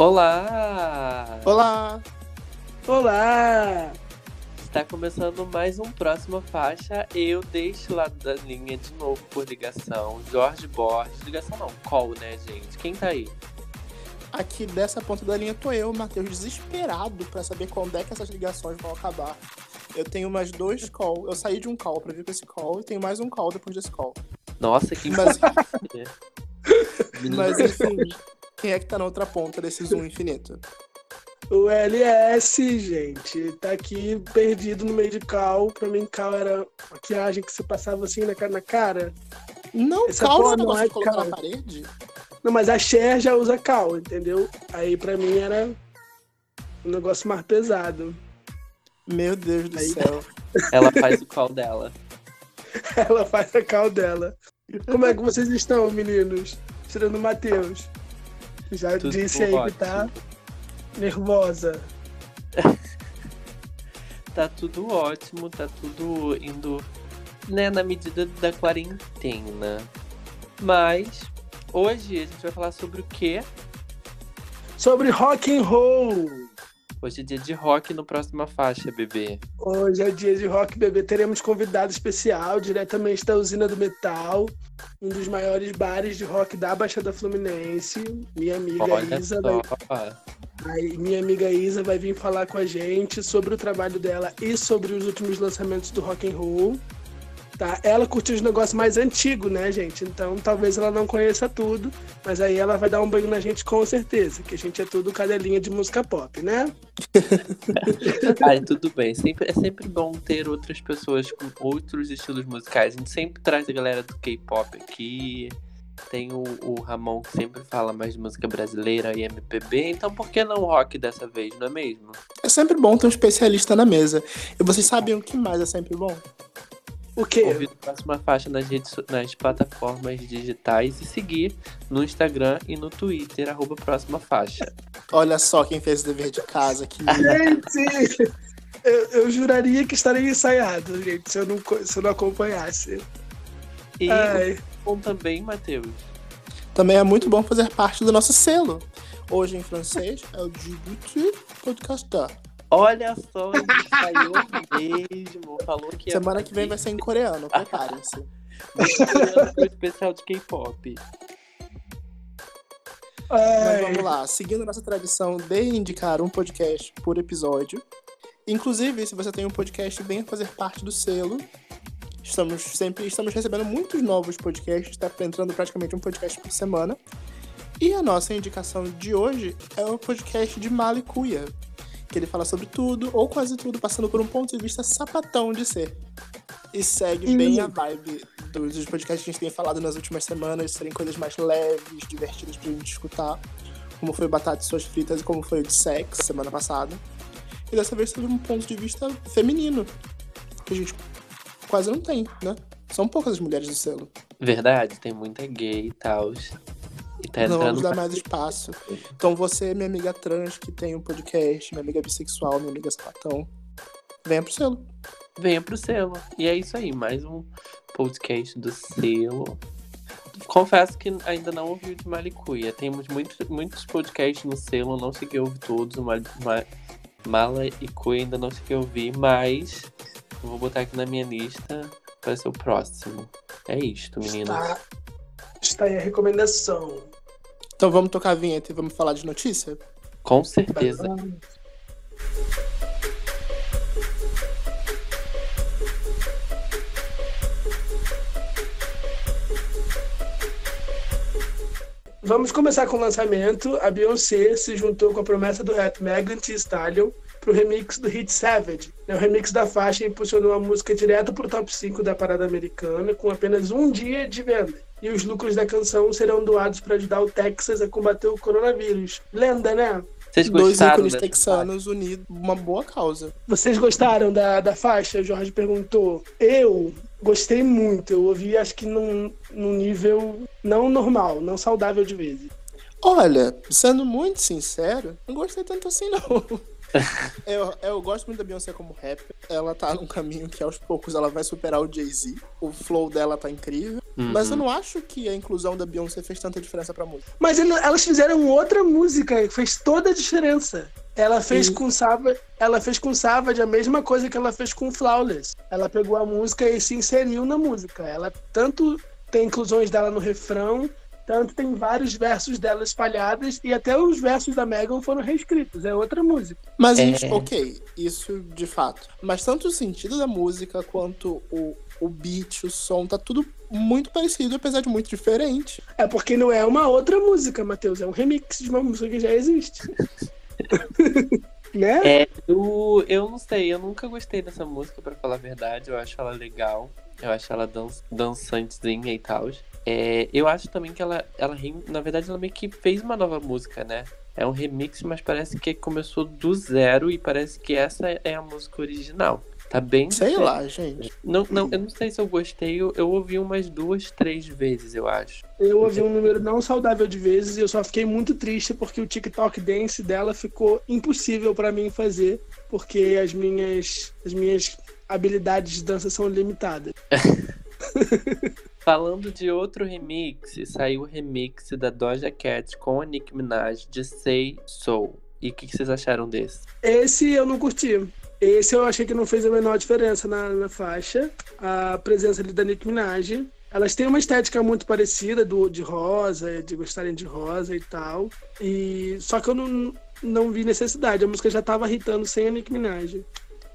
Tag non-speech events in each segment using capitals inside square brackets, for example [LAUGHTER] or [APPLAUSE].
Olá! Olá! Olá! Está começando mais um Próxima Faixa. Eu deixo lá da linha de novo por ligação. Jorge Borges. Ligação não, call, né, gente? Quem tá aí? Aqui dessa ponta da linha tô eu, Matheus, desesperado pra saber quando é que essas ligações vão acabar. Eu tenho mais dois call. Eu saí de um call pra vir com esse call e tenho mais um call depois desse call. Nossa, que Mas, Menino- [LAUGHS] [LAUGHS] mas enfim, quem é que tá na outra ponta desse zoom infinito? O LS, gente, tá aqui perdido no meio de cal. Pra mim, cal era maquiagem que você passava assim na cara. Na cara. Não, Essa cal não é negócio é de colocar cal. na parede? Não, mas a Cher já usa cal, entendeu? Aí pra mim era um negócio mais pesado. Meu Deus do Aí- céu. [LAUGHS] Ela faz o call dela. Ela faz a cal dela. Como é que vocês estão, meninos? Tirando o Matheus. Já Tudo disse aí que tá ótimo. nervosa. [LAUGHS] Tá tudo ótimo, tá tudo indo né, na medida da quarentena. Mas hoje a gente vai falar sobre o quê? Sobre rock and roll. Hoje é dia de rock no próxima faixa, bebê. Hoje é dia de rock bebê. Teremos convidado especial diretamente da usina do metal, um dos maiores bares de rock da Baixada Fluminense. Minha amiga Olha Isa vai, só. aí, minha amiga Isa vai vir falar com a gente sobre o trabalho dela e sobre os últimos lançamentos do rock and roll. Tá? Ela curtiu os negócios mais antigos, né, gente? Então talvez ela não conheça tudo, mas aí ela vai dar um banho na gente com certeza, que a gente é tudo cadelinha de música pop, né? [LAUGHS] Ai, tudo bem. Sempre, é sempre bom ter outras pessoas com outros estilos musicais. A gente sempre traz a galera do K-pop aqui. Tem o, o Ramon que sempre fala mais de música brasileira e MPB. Então por que não rock dessa vez, não é mesmo? É sempre bom ter um especialista na mesa. E vocês sabem o que mais é sempre bom? O quê? Ouvir a próxima faixa nas, redes, nas plataformas digitais e seguir no Instagram e no Twitter, arroba próxima faixa. Olha só quem fez o dever de casa aqui. Gente, eu, eu juraria que estaria ensaiado, gente, se eu não, se eu não acompanhasse. E Ai, bom também, Matheus. Também é muito bom fazer parte do nosso selo. Hoje em francês é o Djibouti Podcaster. Olha só, ele saiu mesmo. Falou que Semana que vem vai ser em coreano, preparem-se. [LAUGHS] especial de K-pop. Mas vamos lá, seguindo nossa tradição de indicar um podcast por episódio. Inclusive, se você tem um podcast, venha fazer parte do selo. Estamos sempre estamos recebendo muitos novos podcasts, está entrando praticamente um podcast por semana. E a nossa indicação de hoje é o podcast de Malicuia, que ele fala sobre tudo, ou quase tudo, passando por um ponto de vista sapatão de ser. E segue Hum. bem a vibe dos dos podcasts que a gente tem falado nas últimas semanas, serem coisas mais leves, divertidas pra gente escutar, como foi o Batata e Suas Fritas e como foi o de Sex semana passada. E dessa vez sobre um ponto de vista feminino, que a gente quase não tem, né? São poucas as mulheres do selo. Verdade, tem muita gay e tal. Tá Não vamos dar mais espaço. Então você, minha amiga trans, que tem um podcast, minha amiga bissexual, minha amiga sapatão, venha pro selo. Venha pro selo. E é isso aí, mais um podcast do selo. Confesso que ainda não ouvi o de Malicuia. Temos muitos, muitos podcasts no selo, não segui ouvir todos. O Mal- Ma- Mala e Cuia ainda não segui ouvir, mas eu vou botar aqui na minha lista para ser o próximo. É isto, meninas. Está, está aí a recomendação. Então vamos tocar a vinheta e vamos falar de notícia? Com certeza. Vamos começar com o lançamento. A Beyoncé se juntou com a promessa do rap Megan Thee Stallion pro remix do hit Savage. O remix da faixa impulsionou a música direto pro top 5 da parada americana, com apenas um dia de venda. E os lucros da canção serão doados para ajudar o Texas a combater o coronavírus. Lenda, né? Vocês Dois gostaram ícones dessa texanos unidos, uma boa causa. Vocês gostaram da, da faixa? O Jorge perguntou. Eu gostei muito. Eu ouvi, acho que num, num nível não normal, não saudável de vezes. Olha, sendo muito sincero, não gostei tanto assim não. [LAUGHS] eu, eu gosto muito da Beyoncé como rapper. Ela tá num caminho que aos poucos ela vai superar o Jay-Z. O flow dela tá incrível. Uhum. Mas eu não acho que a inclusão da Beyoncé fez tanta diferença pra música. Mas ele- elas fizeram outra música que fez toda a diferença. Ela fez Sim. com Savage, ela fez com Savage a mesma coisa que ela fez com Flawless. Ela pegou a música e se inseriu na música. Ela tanto tem inclusões dela no refrão, tanto tem vários versos dela espalhados e até os versos da Megan foram reescritos. É outra música. Mas, É. isso- ok, isso de fato. Mas tanto o sentido da música quanto o, o beat, o som, tá tudo muito parecido, apesar de muito diferente. É porque não é uma outra música, Matheus. É um remix de uma música que já existe. [LAUGHS] né? É, eu, eu não sei, eu nunca gostei dessa música, pra falar a verdade. Eu acho ela legal. Eu acho ela dan dançantezinha e tal. É, eu acho também que ela, ela, na verdade, ela meio que fez uma nova música, né? É um remix, mas parece que começou do zero e parece que essa é a música original. Tá bem Sei diferente. lá, gente. Não, não, eu não sei se eu gostei, eu, eu ouvi umas duas, três vezes, eu acho. Eu ouvi um número não saudável de vezes e eu só fiquei muito triste porque o TikTok dance dela ficou impossível pra mim fazer, porque as minhas, as minhas habilidades de dança são limitadas. [LAUGHS] Falando de outro remix, saiu o remix da Doja Cat com a Nicki Minaj de Say So. E o que, que vocês acharam desse? Esse eu não curti. Esse eu achei que não fez a menor diferença na, na faixa. A presença ali da Nicki Minaj. Elas têm uma estética muito parecida do, de rosa, de gostarem de rosa e tal. E só que eu não, não vi necessidade. A música já tava hitando sem a Nicki Minaj.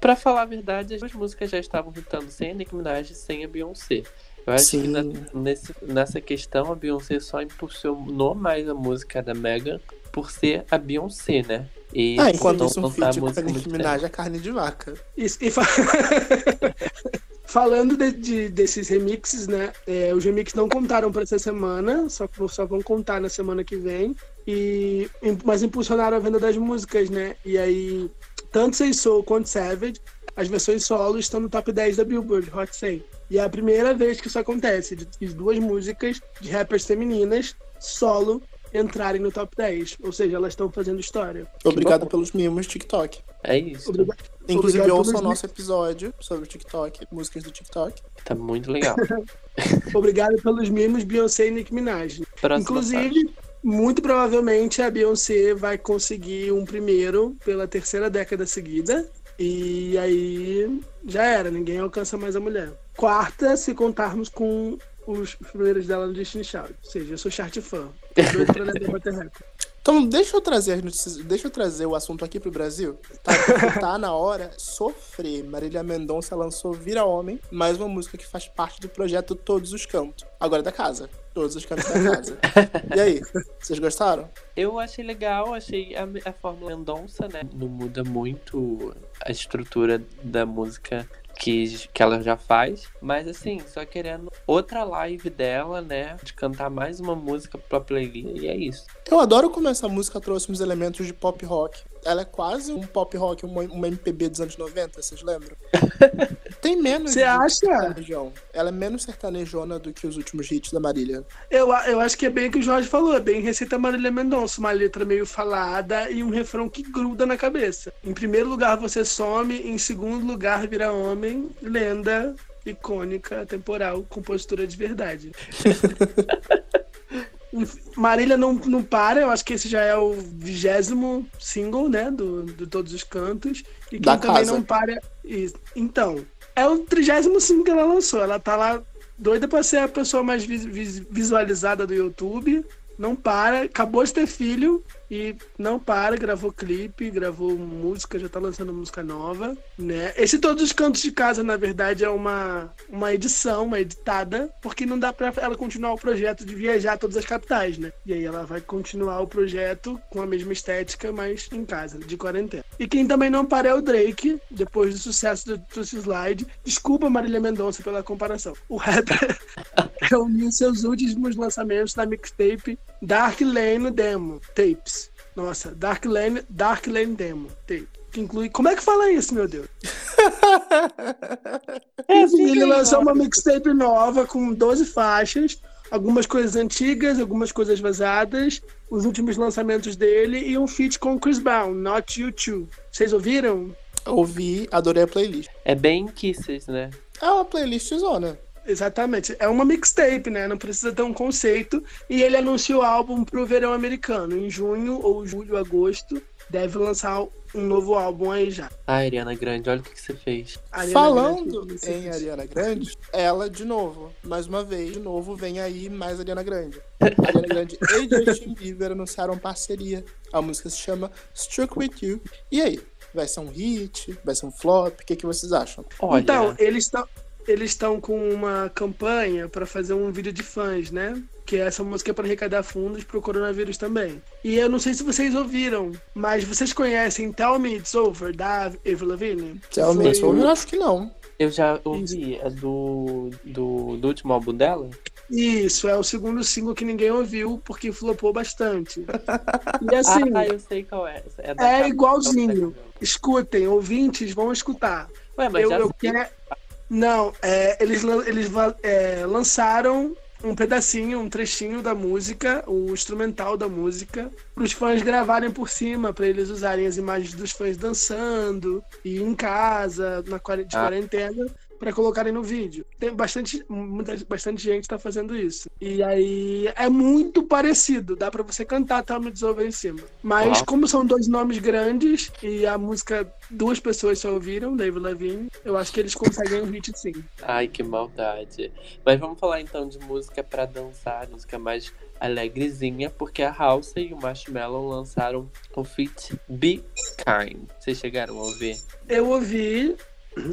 Pra falar a verdade, as músicas já estavam hitando sem a Nicki Minaj e sem a Beyoncé. Eu acho que Sim. na- nesse- nessa questão a Beyoncé só impulsionou mais a música da Megan por ser a Beyoncé, né? E Ah, enquanto isso, um feat com a Nicki Minaj é carne de vaca. Isso, e fa- [LAUGHS] Falando de- de- desses remixes, né? é, os remixes não contaram para essa semana, só, só vão contar na semana que vem. E, mas impulsionaram a venda das músicas, né? E aí, tanto Say Soul quanto Savage, as versões solo estão no top 10 da Billboard Hot 100. E é a primeira vez que isso acontece, de, duas músicas de rappers femininas solo entrarem no top 10. Ou seja, elas estão fazendo história. Obrigado pelos mimos TikTok. É isso. Obrigado. Inclusive, Obrigado ouçam o nosso episódio sobre o TikTok, músicas do TikTok. Tá muito legal. [LAUGHS] Obrigado pelos mimos Beyoncé e Nicki Minaj. Próxima Inclusive, muito provavelmente a Beyoncé vai conseguir um primeiro pela terceira década seguida. E aí já era, ninguém alcança mais a mulher. Quarta, se contarmos com os primeiros dela no Destiny Child. Ou seja, eu sou chart fã. [LAUGHS] Doido pra bater. Então, deixa eu trazer as notícias, deixa eu trazer o assunto aqui pro Brasil. Tá, tá na hora sofrer. Marília Mendonça lançou Vira Homem, mais uma música que faz parte do projeto Todos os Cantos. Agora é da casa. Todos os cantos da casa. E aí, vocês gostaram? Eu achei legal, achei a, a fórmula Mendonça, né? Não muda muito a estrutura da música que, que ela já faz. Mas assim, só querendo outra live dela, né? De cantar mais uma música pra playlist. E é isso. Eu adoro como essa música trouxe uns elementos de pop rock. Ela é quase um pop rock, uma, uma MPB dos anos 90, vocês lembram? [LAUGHS] Tem menos Você acha? Ela é menos sertanejona do que os últimos hits da Marília. Eu, eu acho que é bem o que o Jorge falou, é bem Receita Marília Mendonça, uma letra meio falada e um refrão que gruda na cabeça. Em primeiro lugar, você some, em segundo lugar, vira homem, lenda, icônica, temporal, compositora de verdade. [LAUGHS] Marília não, não para, eu acho que esse já é o vigésimo single, né, do, de todos os cantos. E quem Da também casa. não para. Isso. Então, é o trigésimo single que ela lançou. Ela tá lá doida pra ser a pessoa mais vis- vis- visualizada do YouTube. Não para, acabou de ter filho e não para, gravou clipe, gravou música, já tá lançando música nova, né? Esse Todos os Cantos de Casa, na verdade, é uma, uma edição, uma editada, porque não dá pra ela continuar o projeto de viajar a todas as capitais, né? E aí ela vai continuar o projeto com a mesma estética, mas em casa, de quarentena. E quem também não para é o Drake, depois do sucesso do Tussy Slide. Desculpa, Marília Mendonça, pela comparação. O rapper reuniu seus últimos lançamentos na mixtape Dark Lane Demo Tapes. Nossa, Dark Lane, Dark Lane Demo Tape. Que inclui. Como é que fala isso, meu Deus? [LAUGHS] É ele lançou uma mixtape nova com 12 faixas, algumas coisas antigas, algumas coisas vazadas, os últimos lançamentos dele e um feat com Chris Brown, Not You Too. Vocês ouviram? Ouvi, adorei a playlist. É bem Kisses, né? É uma playlist zona. Exatamente. É uma mixtape, né? Não precisa ter um conceito. E ele anunciou o álbum pro verão americano. Em junho ou julho, agosto, deve lançar um novo álbum aí já. Ah, Ariana Grande, olha o que, que você fez. Ariana Falando Grande, em Ariana Grande, ela de novo, mais uma vez, de novo, vem aí mais Ariana Grande. Ariana Grande e [LAUGHS] Justin Bieber anunciaram parceria. A música se chama Struck With You. E aí? Vai ser um hit? Vai ser um flop? O que, que vocês acham? Olha, Então, eles estão eles estão com uma campanha para fazer um vídeo de fãs, né? Que essa música é para arrecadar fundos pro coronavírus também. E eu não sei se vocês ouviram, mas vocês conhecem Tell Me It's Over, da Avril Lavigne? Tell me it's over? Eu acho que não. eu já ouvi, é do, do, do último álbum dela? Isso, é o segundo single que ninguém ouviu, porque flopou bastante. [LAUGHS] E assim, ah, eu sei qual é. É, da é igualzinho. escutem, ouvintes vão escutar. Ué, mas eu, já eu quero... Não, é, eles, eles é, lançaram um pedacinho, um trechinho da música, o instrumental da música, para os fãs gravarem por cima, para eles usarem as imagens dos fãs dançando e em casa, na de Ah. Para colocarem no vídeo. Tem bastante, muita, bastante gente está fazendo isso. E aí é muito parecido, dá para você cantar Tell Me It's Over em cima. Mas Nossa. como são dois nomes grandes e a música duas pessoas só ouviram, David Levine, eu acho que eles conseguem um hit sim. Ai, que maldade. Mas vamos falar então de música pra dançar, música mais alegrezinha, porque a House e o Marshmallow lançaram o feat Be Kind. Vocês chegaram a ouvir? Eu ouvi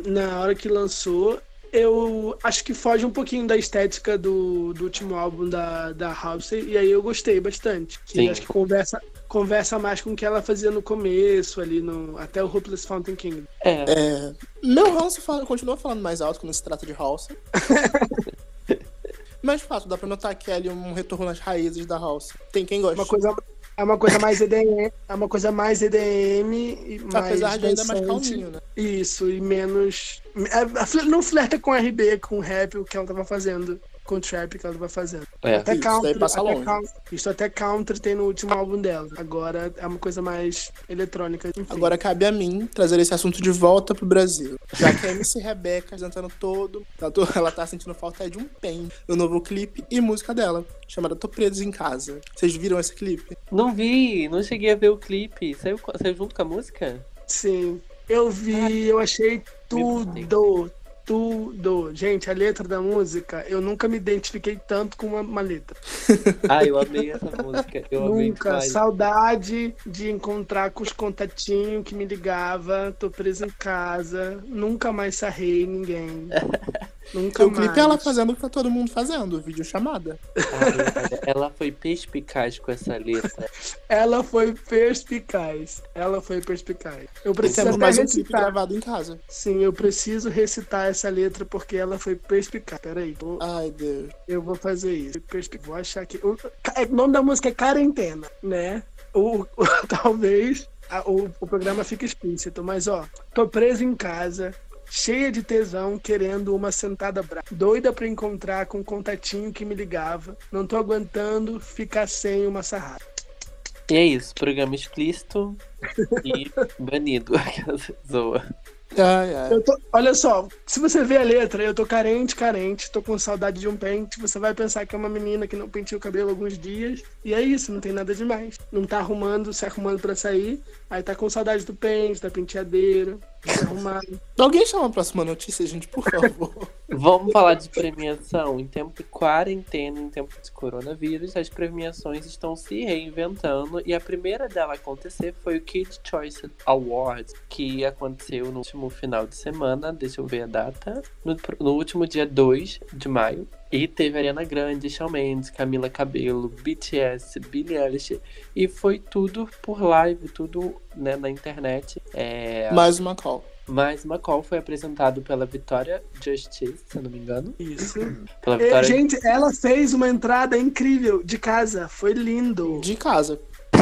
na hora que lançou. Eu acho que foge um pouquinho da estética do, do último álbum da, da House, e aí eu gostei bastante. Que Sim. acho que conversa, conversa mais com o que ela fazia no começo, ali no. Até o Hopeless Fountain King. É, É, meu House fala, continua falando mais alto quando se trata de House. [LAUGHS] Mas de fato, dá pra notar que é ali um retorno às raízes da House. Tem quem gosta. Uma coisa, é uma coisa mais EDM, é uma coisa mais EDM e mais Apesar de ainda mais calminho, né? Isso, e menos. é, Não flerta com RB, com rap, o que ela tava fazendo. Com trap que ela tava fazendo. é. Até Isso, daí country, passa até longe. country- isso até country tem no último álbum dela. Agora é uma coisa mais eletrônica. Enfim. Agora cabe a mim trazer esse assunto de volta pro Brasil. Já que a MC Rebeca apresentando todo. [LAUGHS] Ela, tá sentindo falta de um pen no novo clipe e música dela, chamada Tô Preso em Casa. Vocês viram esse clipe? Não vi, não cheguei a ver o clipe. Saiu, saiu junto com a música? Sim. Eu vi, eu achei tudo. Tudo. Gente, a letra da música, eu nunca me identifiquei tanto com uma, uma letra. [LAUGHS] Ah, eu amei essa música. Eu Nunca. Saudade de encontrar com os contatinhos que me ligava. Tô preso em casa. Nunca mais sarrei ninguém. [LAUGHS] Nunca o mais. clipe é ela fazendo o que tá todo mundo fazendo, vídeo chamada. Ela foi perspicaz com essa letra. Ela foi perspicaz. Ela foi perspicaz. Eu preciso até mais um clipe recitar. gravado em casa. Sim, eu preciso recitar essa letra porque ela foi perspicaz. Peraí, vou- Ai, Deus. eu vou fazer isso. Vou achar aqui. O, o nome da música é Quarentena, né? O, o- [LAUGHS] talvez o, o programa fique explícito, mas ó, tô preso em casa. Cheia de tesão, querendo uma sentada brava. Doida pra encontrar com um contatinho que me ligava. Não tô aguentando ficar sem uma sarrada. E é isso, programa explícito e [LAUGHS] banido. [LAUGHS] Zoa. Ai, ai. Eu tô- olha só, se você vê a letra, eu tô carente, carente, tô com saudade de um pente, você vai pensar que é uma menina que não penteou o cabelo alguns dias, e é isso, não tem nada demais. Não tá arrumando, se arrumando pra sair, aí tá com saudade do pente, da penteadeira, arrumado. Alguém chama a próxima notícia, gente, por favor. [LAUGHS] Vamos falar de premiação. Em tempo de quarentena, em tempo de coronavírus, as premiações estão se reinventando e a primeira dela acontecer foi o Kids Choice Awards, que aconteceu no último final de semana, deixa eu ver a data, no, no último dia 2 de maio. E teve Ariana Grande, Shawn Mendes, Camila Cabello, BTS, Billie Eilish, e foi tudo por live, tudo né, na internet. É, Mais uma call. mas uma call foi apresentado pela Vitória Justice, se eu não me engano. Isso. Pela E, Vitória. gente, ela fez uma entrada incrível de casa, foi lindo. De casa.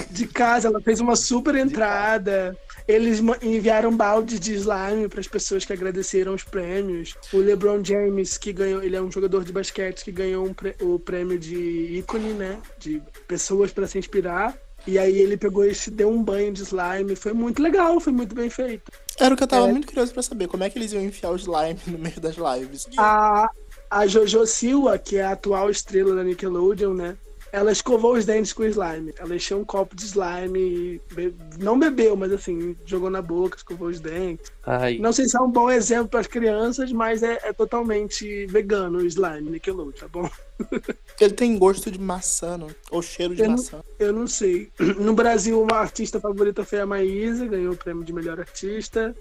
De casa, ela fez uma super entrada. Eles enviaram baldes de slime para as pessoas que agradeceram os prêmios. O LeBron James, que ganhou, ele é um jogador de basquete que ganhou um prê- o prêmio de ícone, né? De pessoas para se inspirar. E aí ele pegou e se deu um banho de slime. Foi muito legal, foi muito bem feito. Era o que eu tava É. muito curioso pra saber. Como é que eles iam enfiar o slime no meio das lives? A, a Jojo Silva, que é a atual estrela da Nickelodeon, né? Ela escovou os dentes com slime. Ela encheu um copo de slime e be- não bebeu, mas assim, jogou na boca, escovou os dentes. Ai, Não sei se é um bom exemplo para as crianças, mas é, é totalmente vegano o slime Nickelodeon, tá bom? [LAUGHS] Ele tem gosto de maçã, não? Ou cheiro de Eu não- maçã. Eu não sei. [CLEARS THROAT] No Brasil, uma artista favorita foi a Maísa, ganhou o prêmio de melhor artista.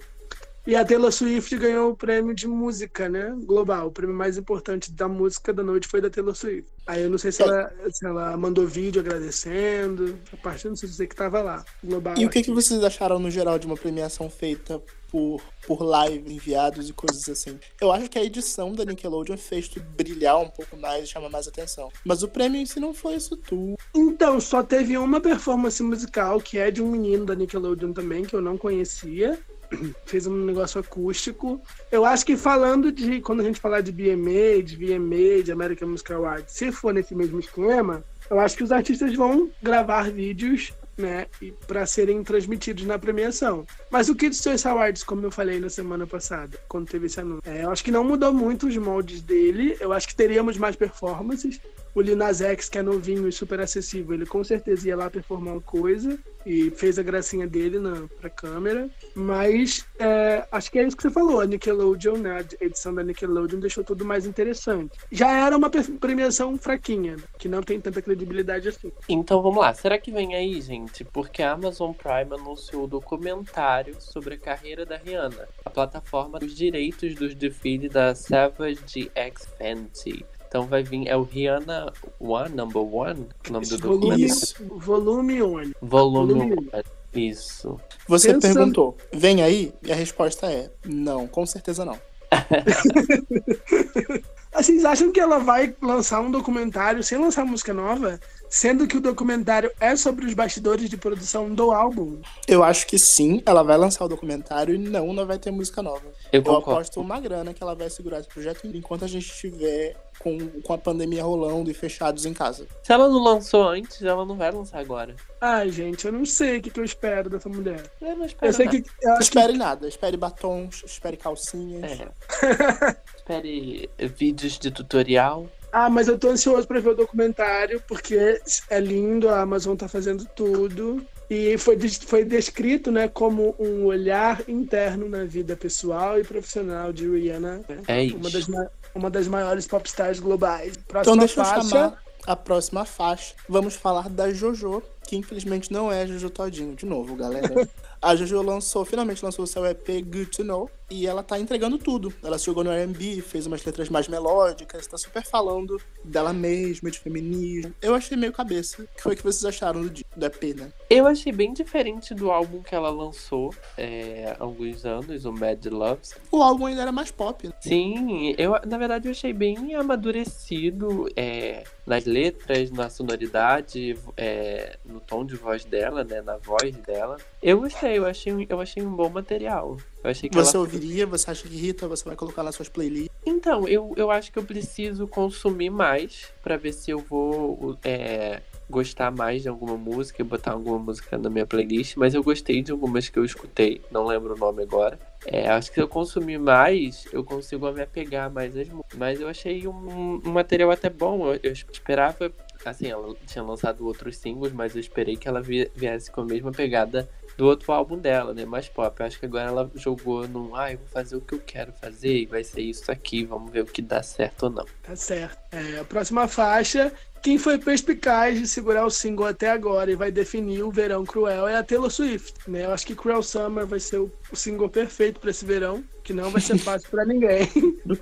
E a Taylor Swift ganhou o prêmio de música, né? Global. O prêmio mais importante da música da noite foi da Taylor Swift. Aí eu não sei se É. ela, se ela mandou vídeo agradecendo. A parte eu não sei dizer que tava lá. Global. E o que, que vocês acharam no geral de uma premiação feita por, por live, enviados e coisas assim? Eu acho que a edição da Nickelodeon fez tu brilhar um pouco mais e chamar mais atenção. Mas o prêmio em si não foi isso tudo. Então, só teve uma performance musical, que é de um menino da Nickelodeon também, que eu não conhecia. [CLEARS THROAT] Fez um negócio acústico. Eu acho que falando de. Quando a gente falar de BMA, de VMA, de American Music Awards, se for nesse mesmo esquema, eu acho que os artistas vão gravar vídeos, né, para serem transmitidos na premiação. Mas o Kids Choice Awards, como eu falei na semana passada, quando teve esse anúncio, é, eu acho que não mudou muito os moldes dele. Eu acho que teríamos mais performances. O Lil Nas X, que é novinho e super acessível, ele com certeza ia lá performar uma coisa e fez a gracinha dele na, pra câmera. Mas é, acho que é isso que você falou. A Nickelodeon, né, a edição da Nickelodeon deixou tudo mais interessante. Já era uma premiação fraquinha, que não tem tanta credibilidade assim. Então vamos lá, será que vem aí, gente? Porque a Amazon Prime anunciou o documentário sobre a carreira da Rihanna, a plataforma dos direitos dos desfiles da Savage X Fenty. Então vai vir, é o Rihanna One, Number One, o nome do Volume, documentário. Isso. volume 1. Volume Volume 1. Isso. Você Pensando- perguntou, vem aí? E a resposta é: não, com certeza não. Assim, [LAUGHS] Vocês acham que ela vai lançar um documentário sem lançar música nova? Sendo que o documentário é sobre os bastidores de produção do álbum? Eu acho que sim, ela vai lançar o documentário e não, não vai ter música nova. Eu Eu aposto uma grana que ela vai segurar esse projeto enquanto a gente estiver com, com a pandemia rolando e fechados em casa. Se ela não lançou antes, ela não vai lançar agora. Ai, gente, eu não sei o que, que eu espero dessa mulher. Eu não espero Eu sei nada. que. Eu acho que Espere nada, espere batons, espere calcinhas. É. Espere [LAUGHS] vídeos de tutorial. Ah, mas eu tô ansioso pra ver o documentário, porque é lindo, a Amazon tá fazendo tudo. E foi, foi descrito, né, como um olhar interno na vida pessoal e profissional de Rihanna. né? É isso. Uma das, ma- uma das maiores popstars globais. Próxima Então deixa eu faixa. chamar a próxima faixa. Vamos falar da JoJo, que infelizmente não é a JoJo Todinho. De novo, galera. [LAUGHS] A JoJo lançou, finalmente lançou o seu EP Good to Know. E ela tá entregando tudo. Ela se jogou no R&B, fez umas letras mais melódicas, tá super falando dela mesma, de feminismo. Eu achei meio cabeça. O que foi que vocês acharam do, do EP, né? Eu achei bem diferente do álbum que ela lançou é, há alguns anos, o Mad Loves. O álbum ainda era mais pop, né? Sim, eu na verdade eu achei bem amadurecido é, nas letras, na sonoridade, é, no tom de voz dela, né, na voz dela. Eu gostei, eu achei, eu achei um bom material. Eu achei que Você ela... ouviria, você acha que irrita, você vai colocar nas suas playlists. Então, eu, eu acho que eu preciso consumir mais pra ver se eu vou é, gostar mais de alguma música e botar alguma música na minha playlist, mas eu gostei de algumas que eu escutei, não lembro o nome agora. É, acho que se eu consumir mais, eu consigo me apegar mais às músicas. Mas eu achei um, um material até bom. Eu, eu esperava, assim, ela tinha lançado outros singles, mas eu esperei que ela vi- viesse com a mesma pegada do outro álbum dela, né? Mais pop. Eu acho que agora ela jogou num, ah, eu vou fazer o que eu quero fazer e vai ser isso aqui, vamos ver o que dá certo ou não. Tá certo. É, a próxima faixa. Quem foi perspicaz de segurar o single até agora e vai definir o verão cruel é a Taylor Swift. Né? Eu acho que Cruel Summer vai ser o, o single perfeito para esse verão, que não vai ser [LAUGHS] fácil para ninguém.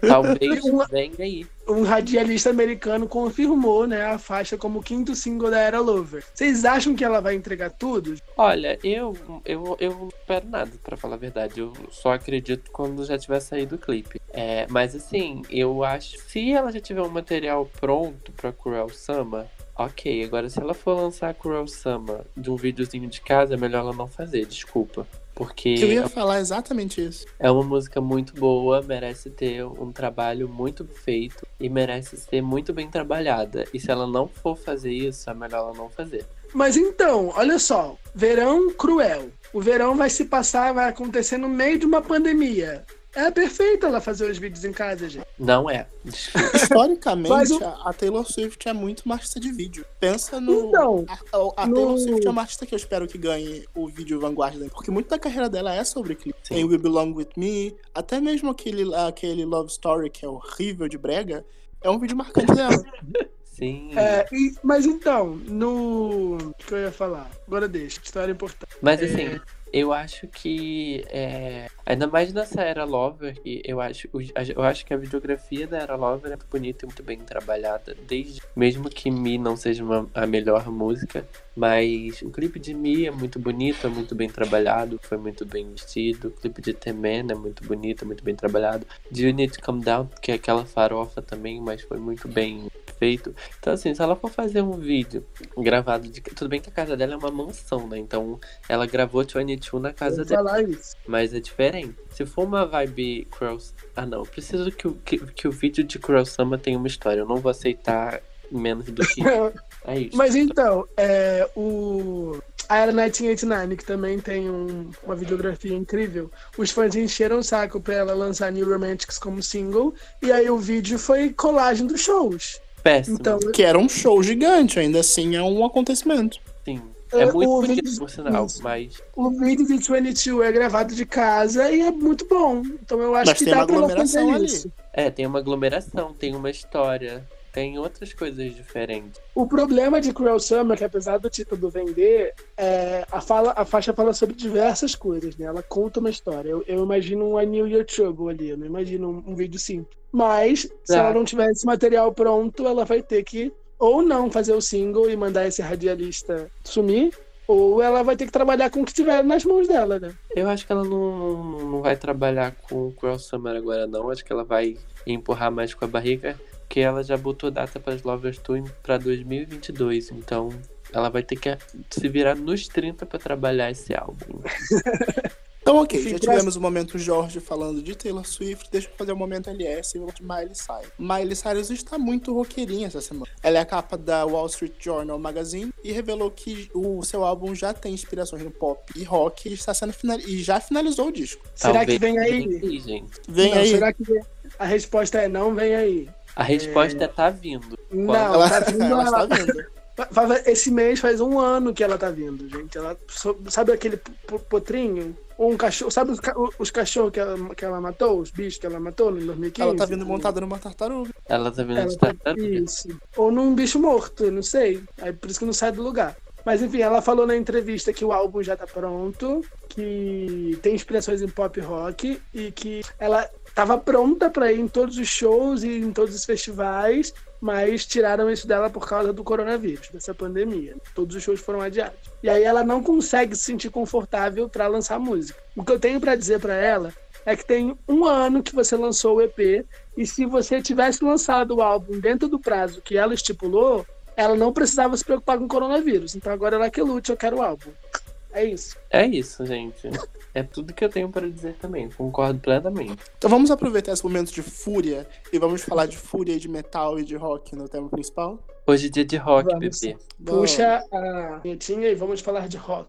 Talvez Uma- venha aí. Um radialista americano confirmou né, a faixa como o quinto single da Era Lover. Vocês acham que ela vai entregar tudo? Olha, eu, eu, eu não espero nada, pra falar a verdade. Eu só acredito quando já tiver saído o clipe. É, mas assim, eu acho se ela já tiver um material pronto pra Cruel Summer, Ok, agora se ela for lançar Cruel Summer de um videozinho de casa, é melhor ela não fazer, desculpa. Porque Eu ia falar exatamente isso. é uma música muito boa, merece ter um trabalho muito feito e merece ser muito bem trabalhada. E se ela não for fazer isso, é melhor ela não fazer. Mas então, olha só, verão cruel. O verão vai se passar, vai acontecer no meio de uma pandemia. É perfeito ela fazer os vídeos em casa, gente. Não é. Historicamente, o- a Taylor Swift é muito artista de vídeo. Pensa no. Então, a, a- a no- Taylor Swift é uma artista que eu espero que ganhe o vídeo vanguarda, porque muito da carreira dela é sobre clipe. Tem We Belong With Me, até mesmo aquele, aquele Love Story que é horrível de brega, é um vídeo marcante dela. Sim. é, e- mas então, no. O que eu ia falar? Agora deixa, história importante. Mas É. eu acho que é, ainda mais nessa era Lover, que eu acho, eu acho que a videografia da era Lover é muito bonita e muito bem trabalhada, desde mesmo que Me não seja uma- a melhor música, mas o clipe de Me é muito bonito, é muito bem trabalhado, foi muito bem vestido. O clipe de The Man é muito bonito, muito bem trabalhado. De to Come Down, que é aquela farofa também, mas foi muito bem feito. Então assim, se ela for fazer um vídeo gravado de, tudo bem que a casa dela é uma mansão, né? Então ela gravou 22 na casa dela, falar isso. mas é diferente. Se for uma vibe Cruel... Ah, não. Preciso que, o- que, que o vídeo de Cruel Summer tenha uma história. Eu não vou aceitar menos do que [LAUGHS] é isso. Mas então, é, o. A Era 1989, que também tem um- uma videografia incrível, os fãs encheram o saco pra ela lançar New Romantics como single, e aí o vídeo foi colagem dos shows. Péssimo. Então, que era um show gigante, ainda assim é um acontecimento. Sim. É, muito o bonito, vídeo- por sinal, isso. mas o vídeo de 22 é gravado de casa e é muito bom. Então eu acho Mas que tem dá uma pra ela aglomeração fazer ali. isso. é, tem uma aglomeração, tem uma história, tem outras coisas diferentes. O problema de Cruel Summer, que apesar do título vender, é, a, fala, a faixa fala sobre diversas coisas, né? Ela conta uma história. Eu, eu imagino um I Knew Your Trouble ali, eu não imagino um, um vídeo simples. Mas, se Tá. ela não tiver esse material pronto, ela vai ter que ou não fazer o single e mandar esse radialista sumir, ou ela vai ter que trabalhar com o que tiver nas mãos dela, né? Eu acho que ela não, não vai trabalhar com o Cruel Summer agora, não. Acho que ela vai empurrar mais com a barriga, porque ela já botou data para as Lovers Tour para 2022. Então, ela vai ter que se virar nos 30 para trabalhar esse álbum. [LAUGHS] Então, ok, Enfim, já tivemos o momento Jorge falando de Taylor Swift, deixa eu fazer o momento LS e o de Miley Cyrus. Miley Cyrus está muito roqueirinha essa semana. Ela é a capa da Wall Street Journal Magazine e revelou que o seu álbum já tem inspirações no pop e rock e, está sendo final... e já finalizou o disco. Será que Talvez vem aí? aí, gente. Vem Não, aí. Será que vem? A resposta é não, vem aí. A resposta é tá vindo. Não, Ela, tá vindo [LAUGHS] ela está vindo. Esse mês faz um ano que ela tá vindo, gente. Ela sabe aquele po- potrinho? Ou um cachorro. Sabe os, ca- os cachorros que ela, que ela matou? Os bichos que ela matou em 2015? Ela tá vindo montada numa tartaruga. Ela tá vindo Ela de tá- tartaruga. Isso. Ou num bicho morto, não sei. Aí por isso que não sai do lugar. Mas enfim, ela falou na entrevista que o álbum já tá pronto, que tem inspirações em pop rock e que ela tava pronta pra ir em todos os shows e em todos os festivais, mas tiraram isso dela por causa do coronavírus, dessa pandemia. Todos os shows foram adiados. E aí ela não consegue se sentir confortável pra lançar música. O que eu tenho pra dizer pra ela é que tem um ano que você lançou o EP e se você tivesse lançado o álbum dentro do prazo que ela estipulou, ela não precisava se preocupar com o coronavírus. Então agora ela que lute, eu quero o álbum. É isso. É isso, gente. É tudo que eu tenho para dizer também. Concordo plenamente. Então vamos aproveitar esse momento de fúria e vamos falar de fúria e de metal e de rock no tema principal? Hoje é dia de rock, Vamos. bebê. Puxa a vinhetinha e vamos falar de rock.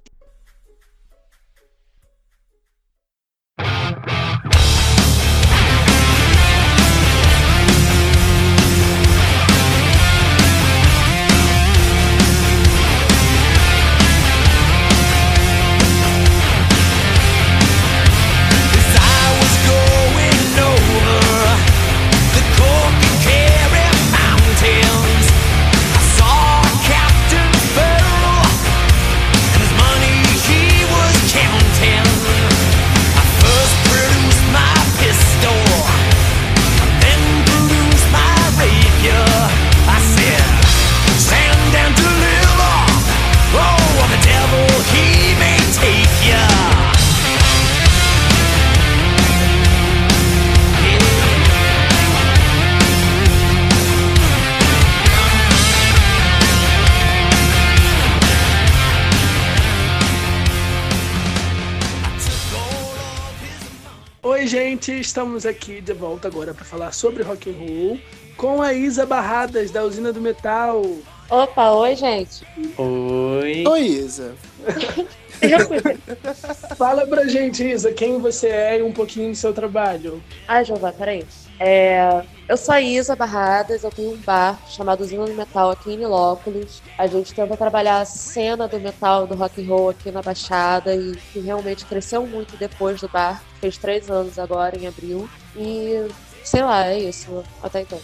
Estamos aqui de volta agora para falar sobre rock and roll com a Isa Barradas da Usina do Metal. Opa, oi, gente. Oi. Oi, Isa. [LAUGHS] Fala pra gente, Isa, quem você é e um pouquinho do seu trabalho. Ai, Jeová, peraí. É, eu sou a Isa Barradas, eu tenho um bar chamado Usina do Metal aqui em Nilópolis. A gente tenta trabalhar a cena do metal, do rock and roll aqui na Baixada e que realmente cresceu muito depois do bar. Fez três anos agora, em abril. E sei lá, é isso, até então.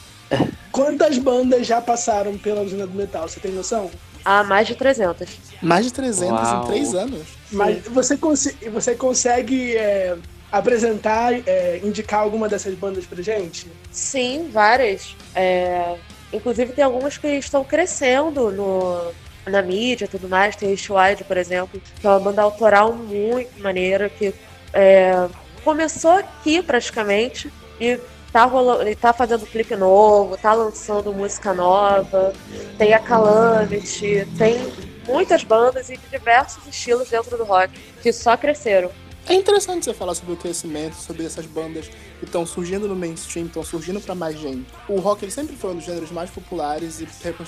Quantas bandas já passaram pela Usina do Metal? Você tem noção? Há mais de 300. Mais de 300 Uau. em três anos. Mas você, consi- você consegue é, apresentar, é, indicar alguma dessas bandas pra gente? Sim, várias. É, inclusive tem algumas que estão crescendo no, na mídia e tudo mais. Tem Wide, por exemplo, que é uma banda autoral muito maneira, que é, começou aqui praticamente e tá, rolando, e tá fazendo clipe novo, tá lançando música nova. Tem a Calamity, tem muitas bandas e diversos estilos dentro do rock que só cresceram. É interessante você falar sobre o crescimento, sobre essas bandas que estão surgindo no mainstream, estão surgindo pra mais gente. O rock ele sempre foi um dos gêneros mais populares e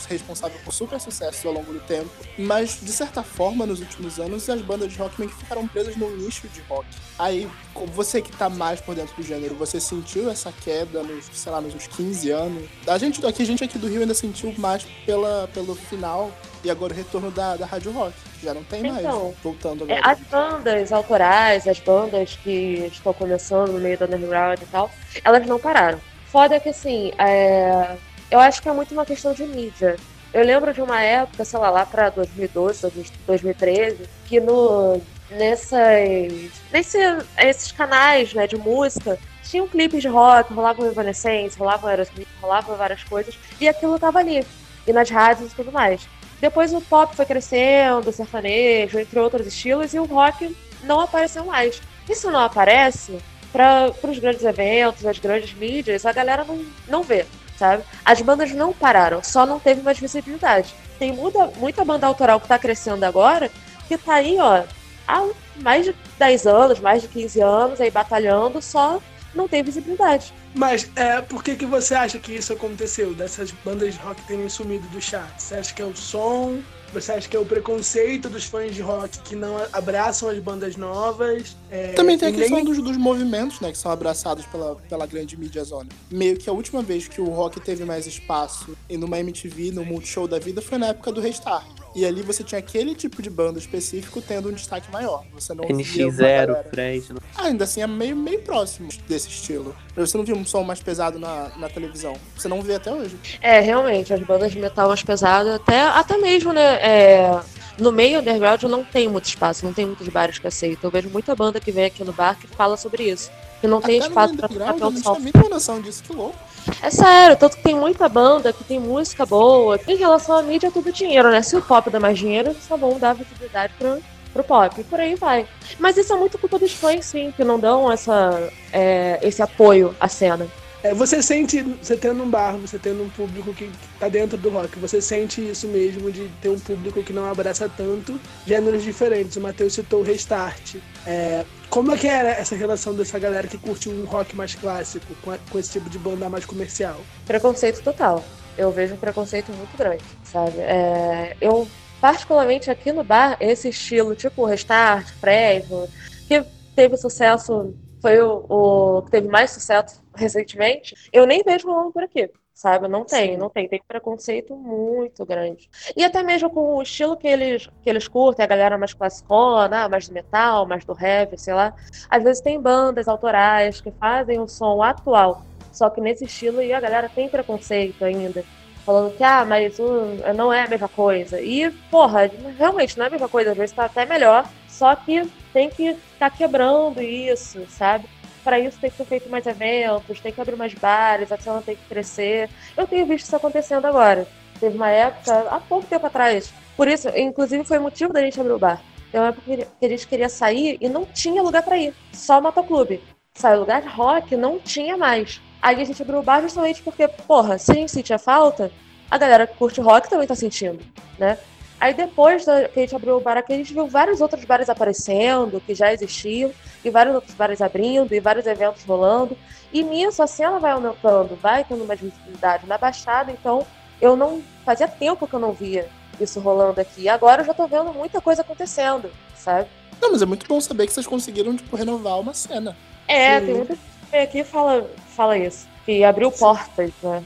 responsável por super sucesso ao longo do tempo, mas de certa forma nos últimos anos as bandas de rock meio que ficaram presas no nicho de rock. Aí, você que tá mais por dentro do gênero, você sentiu essa queda nos, sei lá, nos uns 15 anos? A gente aqui, a gente aqui do Rio ainda sentiu mais pela, pelo final e agora o retorno da, da Rádio Rock. Já não tem mais, Então, voltando É, agora. as bandas autorais, as bandas que estão começando no meio do underground e tal, elas não pararam. Foda é que assim, é, eu acho que é muito uma questão de mídia. Eu lembro de uma época, sei lá, lá pra 2012, 2013, que no, nessas, nesse, esses canais né, de música tinham clipes de rock, rolavam Evanescence, rolavam Aerosmith, rolavam várias coisas, e aquilo tava ali, e nas rádios e tudo mais. Depois o pop foi crescendo, o sertanejo, entre outros estilos, e o rock não apareceu mais. Isso não aparece para os grandes eventos, as grandes mídias, a galera não, não vê, sabe? As bandas não pararam, só não teve mais visibilidade. Tem muita, muita banda autoral que tá crescendo agora, que tá aí, ó, há mais de 10 anos, mais de 15 anos, aí batalhando, só não tem visibilidade. Mas é, por que, que você acha que isso aconteceu? Dessas bandas de rock terem sumido do chat? Você acha que é o som? Você acha que é o preconceito dos fãs de rock que não abraçam as bandas novas? É, Também tem a questão nem- dos, dos movimentos, né, que são abraçados pela, pela grande mídia zona. Meio que a última vez que o rock teve mais espaço e numa MTV, no Multishow da vida, foi na época do Restart. E ali você tinha aquele tipo de banda específico tendo um destaque maior. Você não via uma NX0, galera- Fresno. Ah, ainda assim é meio, meio próximo desse estilo. Você não viu um som mais pesado na, na televisão. Você não vê até hoje. É, realmente, as bandas de metal mais pesadas, até, até mesmo, né? é, no meio underground não tem muito espaço, não tem muitos bares que aceitam. Eu vejo muita banda que vem aqui no bar que fala sobre isso. Que não tem até espaço pra underground, tocar eu não mínima noção disso, que louco. É sério, tanto que tem muita banda que tem música boa. Em relação à mídia, é tudo dinheiro, né? Se o pop dá mais dinheiro, eles só vão dar visibilidade pro, pro pop. E por aí vai. Mas isso é muito culpa dos fãs, sim, que não dão essa, é, esse apoio à cena. É, você sente, você tendo um bar, você tendo um público que, que tá dentro do rock, você sente isso mesmo de ter um público que não abraça tanto gêneros diferentes. O Matheus citou o Restart. É, como é que era essa relação dessa galera que curte um rock mais clássico com, a- com esse tipo de banda mais comercial? Preconceito total. Eu vejo um preconceito muito grande, sabe? É, eu, particularmente aqui no bar, esse estilo tipo Restart, Fresno, que teve sucesso, foi o, o que teve mais sucesso recentemente, eu nem vejo rolando por aqui. Sabe, não tem, não tem, tem preconceito muito grande. E até mesmo com o estilo que eles, que eles curtem, a galera mais classicona, ah, mais do metal, mais do heavy, sei lá. Às vezes tem bandas autorais que fazem um som atual, só que nesse estilo e a galera tem preconceito ainda. Falando que, ah, mas uh, não é a mesma coisa. E, porra, realmente não é a mesma coisa, às vezes tá até melhor, só que tem que estar quebrando isso, sabe? Para isso tem que ser feito mais eventos, tem que abrir mais bares, a cena tem que crescer. Eu tenho visto isso acontecendo agora. Teve uma época, há pouco tempo atrás. Por isso, inclusive, foi motivo da gente abrir o bar. Tem uma época que a gente queria sair e não tinha lugar para ir, só motoclube. Saiu lugar de rock, não tinha mais. Aí a gente abriu o bar justamente porque, porra, se a gente sentia falta, a galera que curte rock também tá sentindo, né? Aí depois que a gente abriu o bar aqui, a gente viu vários outros bares aparecendo, que já existiam, e vários outros bares abrindo, e vários eventos rolando. E nisso a cena vai aumentando, vai tendo mais visibilidade na Baixada, então eu não. Fazia tempo que eu não via isso rolando aqui. E agora eu já tô vendo muita coisa acontecendo, sabe? Não, mas é muito bom saber que vocês conseguiram, tipo, renovar uma cena. É, Sim. tem muita gente que vem aqui e fala, fala isso. Que abriu portas, né?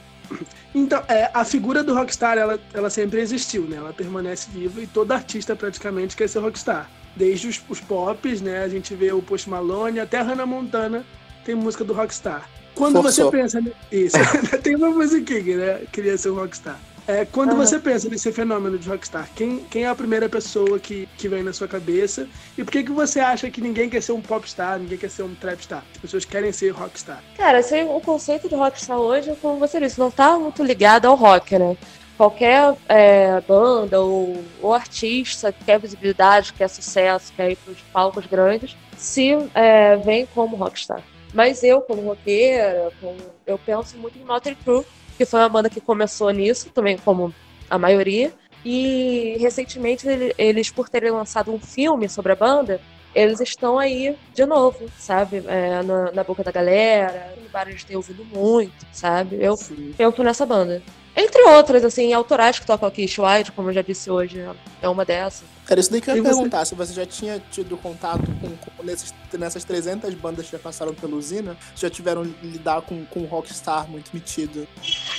Então, é, a figura do rockstar, ela, ela sempre existiu, né? Ela permanece viva e todo artista praticamente quer ser rockstar. Desde os, os pops, né? A gente vê o Post Malone, até a Hannah Montana tem música do rockstar. Quando Forçou. você pensa... ni- Isso, [LAUGHS] tem uma musiquinha, né? Queria ser um rockstar. É, quando você pensa nesse fenômeno de rockstar, quem, quem é a primeira pessoa que, que vem na sua cabeça? E por que, que você acha que ninguém quer ser um popstar, ninguém quer ser um trapstar? As pessoas querem ser rockstar. Cara, assim, o conceito de rockstar hoje, como você disse, não tá muito ligado ao rock, né? Qualquer é, banda ou, ou artista que quer visibilidade, quer sucesso, quer ir para os palcos grandes, se é, vem como rockstar. Mas eu, como roqueira, como- eu penso muito em Motley Crue, que foi uma banda que começou nisso, também como a maioria. E recentemente ele- eles, por terem lançado um filme sobre a banda, eles estão aí de novo, sabe? É, na, na boca da galera, em de ter ouvido muito, sabe? Eu penso nessa banda. Entre outras, assim, autorais que tocam aqui, Wide, como eu já disse hoje, é uma dessas. Cara, isso daí que eu ia E você- perguntar, se você já tinha tido contato com, com nesses, nessas 300 bandas que já passaram pela usina, já tiveram lidar com, com um rockstar muito metido.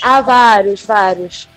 Ah, vários, vários.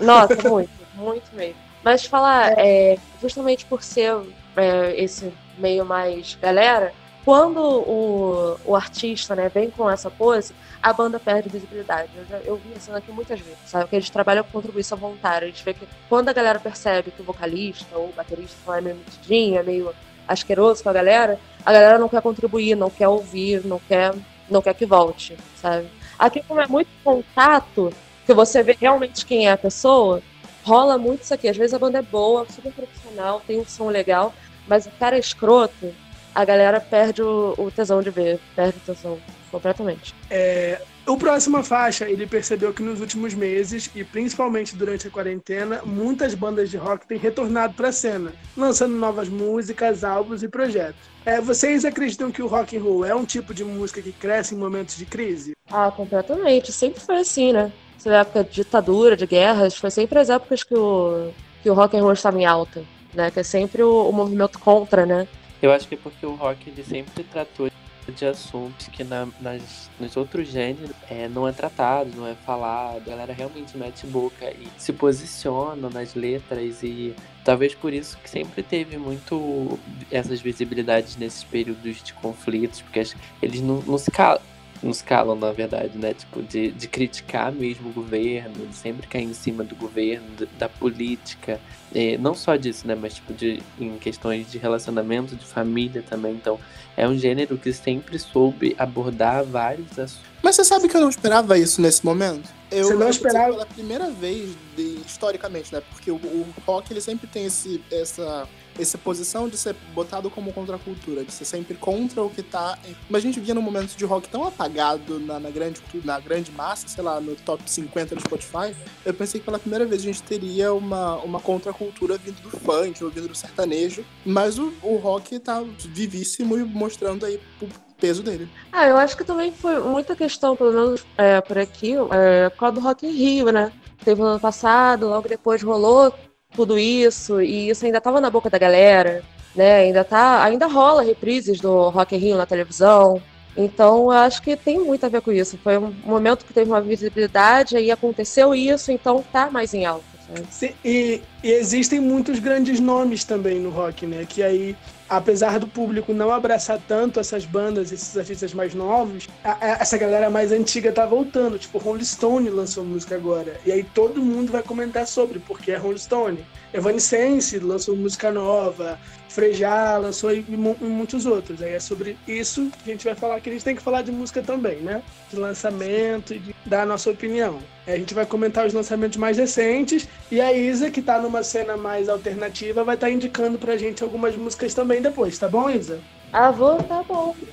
Nossa, [LAUGHS] muito, muito mesmo. Mas falar, é, justamente por ser é, esse meio mais galera, quando o, o artista né, vem com essa pose, a banda perde visibilidade. Eu, já, eu vi isso aqui muitas vezes, sabe? Porque eles trabalham com contribuição voluntária. A gente vê que quando a galera percebe que o vocalista ou o baterista é meio metidinho, é meio asqueroso com a galera, a galera não quer contribuir, não quer ouvir, não quer, não quer que volte, sabe? Aqui, como é muito contato, que você vê realmente quem é a pessoa, rola muito isso aqui. Às vezes a banda é boa, super profissional, tem um som legal, mas o cara é escroto, a galera perde o, o tesão de ver, perde o tesão completamente. É, o próxima faixa, ele percebeu que nos últimos meses, e principalmente durante a quarentena, muitas bandas de rock têm retornado para a cena, lançando novas músicas, álbuns e projetos. É, vocês acreditam que o rock and roll é um tipo de música que cresce em momentos de crise? Ah, completamente. Sempre foi assim, né? Você vê a época de ditadura, de guerras, foi sempre as épocas que o, que o rock and roll estava em alta, né? Que é sempre o, o movimento contra, né? Eu acho que é porque o rock ele sempre tratou de assuntos que na, nas, nos outros gêneros é, não é tratado, não é falado. A galera realmente mete boca e se posiciona nas letras e talvez por isso que sempre teve muito essas visibilidades nesses períodos de conflitos, porque eles não, não se calam. Não se calam, na verdade, né? Tipo, de, de criticar mesmo o governo, de sempre cair em cima do governo, de- da política. É, não só disso, né? Mas tipo, de, em questões de relacionamento, de família também. Então, é um gênero que sempre soube abordar vários assuntos. Mas você sabe que eu não esperava isso nesse momento? Eu, Você não esperava? Pela primeira vez, de- historicamente, né? Porque o, o rock, ele sempre tem esse, essa, essa posição de ser botado como contracultura, de ser sempre contra o que tá... em- Mas a gente via num momento de rock tão apagado na, na grande, na grande massa, sei lá, no top 50 do Spotify, eu pensei que pela primeira vez a gente teria uma, uma contracultura vindo do funk ou vindo do sertanejo, mas o, o rock tá vivíssimo e mostrando aí o peso dele. Ah, eu acho que também foi muita questão, pelo menos é, por aqui, é, por do Rock in Rio, né? Teve no ano passado, logo depois rolou tudo isso, e isso ainda tava na boca da galera, né? Ainda tá, ainda rola reprises do Rock in Rio na televisão. Então, acho que tem muito a ver com isso. Foi um momento que teve uma visibilidade, aí aconteceu isso, então tá mais em alta. Sim, E, e existem muitos grandes nomes também no rock, né? Que aí, apesar do público não abraçar tanto essas bandas, esses artistas mais novos, a- a- essa galera mais antiga tá voltando. Tipo, Rolling Stone lançou música agora. E aí todo mundo vai comentar sobre, porque é Rolling Stone. Evanescence lançou música nova. Frejá lançou e, mu- e muitos outros. Aí é sobre isso que a gente vai falar, que a gente tem que falar de música também, né? De lançamento e de dar a nossa opinião. Aí a gente vai comentar os lançamentos mais recentes e a Isa, que tá numa cena mais alternativa, vai estar indicando pra gente algumas músicas também depois, tá bom, Isa? Ah, vou, tá bom. [LAUGHS]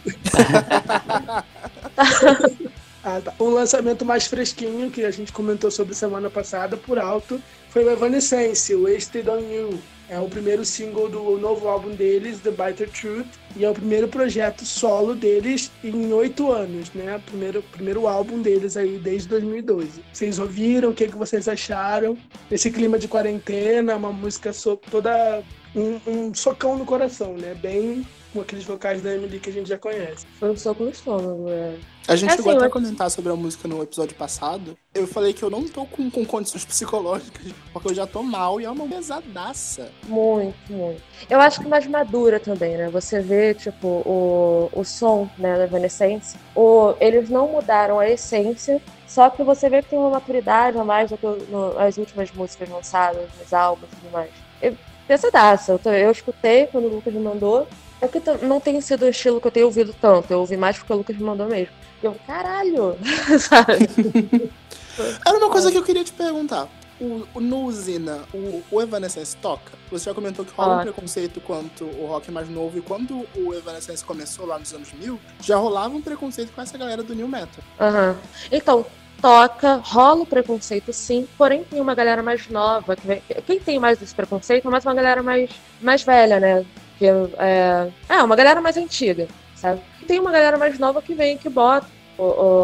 Ah, tá. O lançamento mais fresquinho que a gente comentou sobre semana passada, por alto, foi o Evanescence, Wasted on You. É o primeiro single do novo álbum deles, The Bitter Truth, e é o primeiro projeto solo deles em oito anos, né? Primeiro, primeiro álbum deles aí desde 2012. Vocês ouviram? O que, que vocês acharam? Esse clima de quarentena, uma música so, toda. Um, um socão no coração, né? Bem com aqueles vocais da Emily que a gente já conhece. Foi um soco no estômago, é. A gente É chegou assim, até a comentar sobre a música no episódio passado. Eu falei que eu não tô com, com condições [LAUGHS] psicológicas, porque eu já tô mal e é uma pesadaça. Muito, muito. Eu acho que mais madura também, né? Você vê, tipo, o, o som, né, da Evanescence, o, eles não mudaram a essência, só que você vê que tem uma maturidade a mais do que no- as últimas músicas lançadas, nos álbuns e tudo mais. Eu, pesadaça. Eu, eu escutei quando o Lucas me mandou. É que não tem sido o estilo que eu tenho ouvido tanto. Eu ouvi mais porque o Lucas me mandou mesmo. E eu, caralho! [LAUGHS] Sabe? [LAUGHS] Era uma coisa que eu queria te perguntar. O, o- no Usina, o, o Evanescence toca? Você já comentou que rola um Ah. preconceito quanto o rock mais novo, e quando o Evanescence começou lá nos anos 1000, já rolava um preconceito com essa galera do New Metal. Aham. Então, toca, rola o preconceito sim, porém tem uma galera mais nova. Que vem- quem tem mais desse preconceito é mais uma galera mais, mais velha, né? É, é, uma galera mais antiga, sabe? E tem uma galera mais nova que vem, que bota o,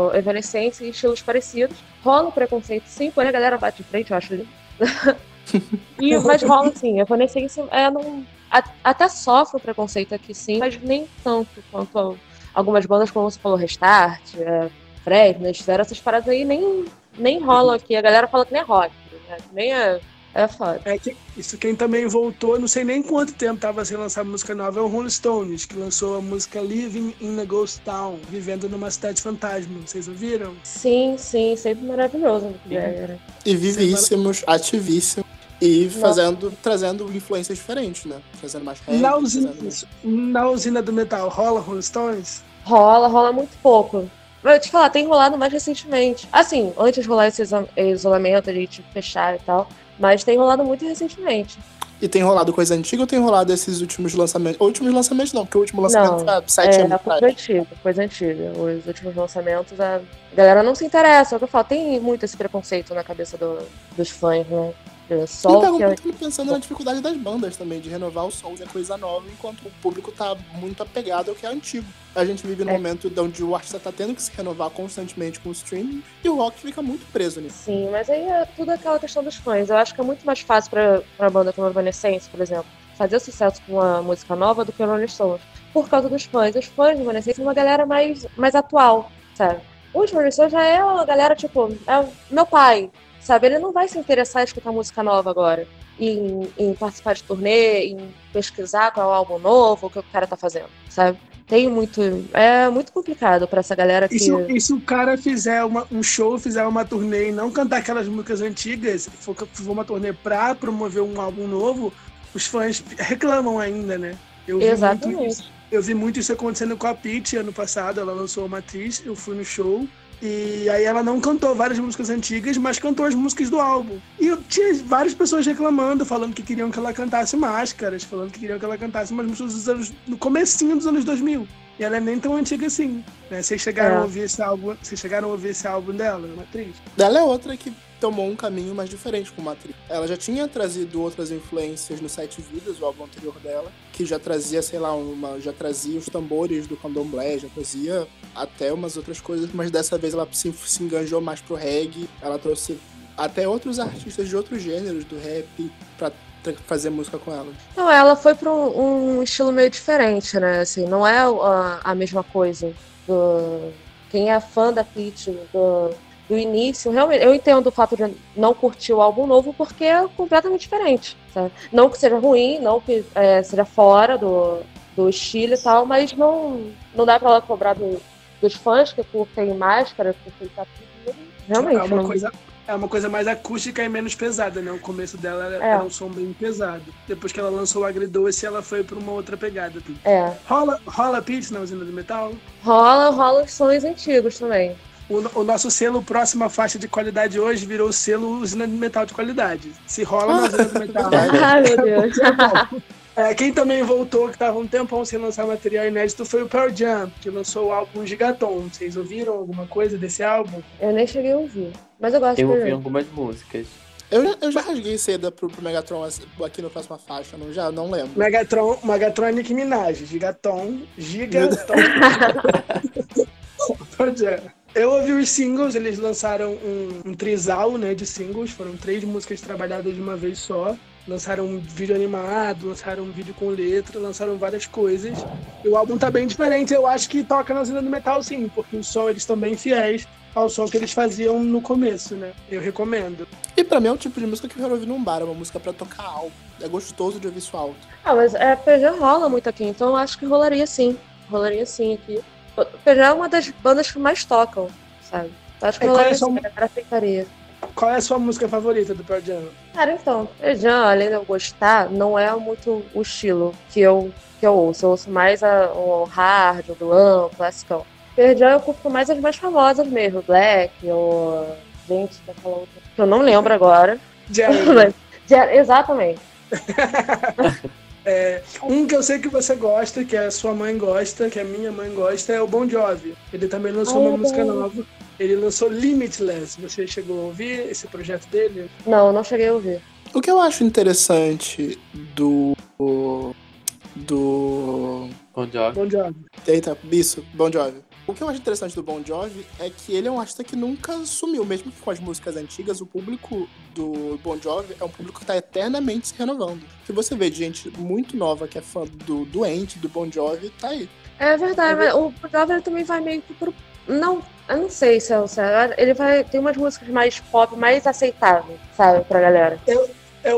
o Evanescence em estilos parecidos. Rola o preconceito sim, porém a galera bate de frente, eu acho [LAUGHS] e, mas rola sim, Evanescence é, não, a- até sofre o preconceito aqui sim, mas nem tanto quanto algumas bandas, como você falou, Restart, é, Fresno, tiveram essas paradas aí, nem, nem rolam aqui. A galera fala que nem é rock, né? Nem é, é foda. É que isso quem também voltou, não sei nem quanto tempo tava sem lançar música nova, é o Rolling Stones, que lançou a música Living in a Ghost Town, vivendo numa cidade fantasma. Vocês ouviram? Sim, sim, sempre maravilhoso. Né? E vivíssimos, ativíssimos. E fazendo, trazendo influências diferentes, né? Trazendo mais reggae, Na usina, isso. na usina do metal rola Rolling Stones? Rola, rola muito pouco. Mas eu te falar, tem rolado mais recentemente. Assim, antes de rolar esse iso- isolamento, a gente fechar e tal. Mas tem rolado muito recentemente. E tem rolado coisa antiga ou tem rolado esses últimos lançamentos? Últimos lançamentos não, porque o último lançamento Não, foi há sete É, anos coisa atrás. antiga, coisa antiga. Os últimos lançamentos, a galera não se interessa. É o que eu falo, tem muito esse preconceito na cabeça do- dos fãs, né? É Só E o que é- perguntando, pensando na dificuldade das bandas também, de renovar os sons é coisa nova, enquanto o público tá muito apegado ao que é antigo. A gente vive num É. momento onde o artista tá tendo que se renovar constantemente com o streaming e o rock fica muito preso nisso. Sim, mas aí é tudo aquela questão dos fãs. Eu acho que é muito mais fácil pra, pra banda como a Evanescence, por exemplo, fazer sucesso com uma música nova do que o Rolling Stones. Por causa dos fãs. Os fãs do Evanescence são uma galera mais, mais atual, sabe? Os Rolling Stones já é uma galera, tipo, é o meu pai, sabe? Ele não vai se interessar em escutar música nova agora. Em, em participar de turnê, em pesquisar qual é o álbum novo, o que o cara tá fazendo, sabe? Tem muito. É muito complicado pra essa galera que. E se, e se o cara fizer uma- um show, fizer uma turnê e não cantar aquelas músicas antigas, for, for uma turnê pra promover um álbum novo, os fãs reclamam ainda, né? Eu vi muito Exatamente. isso. Eu vi muito isso acontecendo com a Pitty ano passado. Ela lançou uma atriz, eu fui no show. E aí ela não cantou várias músicas antigas, mas cantou as músicas do álbum. E eu tinha várias pessoas reclamando, falando que queriam que ela cantasse máscaras, falando que queriam que ela cantasse umas músicas dos anos, no comecinho dos anos 2000. E ela é nem tão antiga assim. Né? Vocês chegaram É. a ouvir esse álbum? Vocês chegaram a ouvir esse álbum dela, uma atriz? Dela é outra que tomou um caminho mais diferente como atriz. Ela já tinha trazido outras influências no Sete Vidas, o álbum anterior dela, que já trazia, sei lá, uma, já trazia os tambores do candomblé, já trazia até umas outras coisas, mas dessa vez ela se, se enganjou mais pro reggae, ela trouxe até outros artistas de outros gêneros do rap fazer música com ela. Não, ela foi para um, um estilo meio diferente, né? Assim, não é a, a mesma coisa. Do, quem é fã da Pitty do, do início, realmente, eu entendo o fato de não curtir o álbum novo porque é completamente diferente. sabe? Não que seja ruim, não que é, seja fora do, do estilo e tal, mas não, não dá para ela cobrar do- dos fãs que curtem máscara, que curtem tatuagem. Realmente, é, uma não- coisa, é uma coisa mais acústica e menos pesada, né? O começo dela era, É. era um som bem pesado. Depois que ela lançou o Agridoce, ela foi pra uma outra pegada. é. Rola, rola Pitty na usina do metal? Rola, rola os sons antigos também. O, o nosso selo próxima faixa de qualidade hoje virou o selo usina de metal de qualidade. Se rola na [LAUGHS] usina do metal. Ai, meu Deus. [LAUGHS] É, quem também voltou, que tava um tempão sem lançar material inédito, foi o Pearl Jam, que lançou o álbum Gigaton. Vocês ouviram alguma coisa desse álbum? Eu nem cheguei a ouvir. Mas eu gosto Eu de ouvi algumas músicas. Eu, já- eu já rasguei seda pro, pro Megatron aqui na próxima faixa, não já? Não lembro. Megatron, Megatron é Nicki Minaj, Gigaton, Gigaton. [LAUGHS] Pearl Jam. Eu ouvi os singles, eles lançaram um, um trisal né, de singles, foram três músicas trabalhadas de uma vez só. Lançaram um vídeo animado, lançaram um vídeo com letra, lançaram várias coisas. E o álbum tá bem diferente, eu acho que toca na cena do metal sim, porque o som eles estão bem fiéis ao som que eles faziam no começo, né? Eu recomendo. E pra mim é um tipo de música que eu quero ouvir num bar, é uma música pra tocar alto. É gostoso de ouvir isso alto. Ah, mas é, PG rola muito aqui, então eu acho que rolaria sim. Rolaria sim aqui. PG é uma das bandas que mais tocam, sabe? Eu acho que É, é rolaria a sua- sim, a galera aceitaria. Qual é a sua música favorita do Pearl Jam? Cara, então, PG, além de eu gostar, não é muito o estilo que eu, que eu ouço. Eu ouço mais a, o hard, o glam, o classicão. PG eu curto mais as mais famosas mesmo, Black, ou... Gente, daquela outra... Que eu não lembro agora. Jerry. [LAUGHS] Exatamente. [LAUGHS] É, um que eu sei que você gosta, que a sua mãe gosta, que a minha mãe gosta, é o Bon Jovi. Ele também lançou Ai, uma música nova. Ele lançou Limitless. Você chegou a ouvir esse projeto dele? Não, não cheguei a ouvir. O que eu acho interessante do. do. Bon Jovi. Bon Jovi. Eita, isso, Bon Jovi. O que eu acho interessante do Bon Jovi é que ele é um artista que nunca sumiu, mesmo que com as músicas antigas, o público do Bon Jovi é um público que está eternamente se renovando. Se você vê de gente muito nova que é fã do Doente, do Bon Jovi, tá aí. É verdade, mas o Bon Jovi também vai meio que pro. Não, eu não sei se é o. Ele vai. Tem umas músicas mais pop, mais aceitáveis, sabe, pra galera. Eu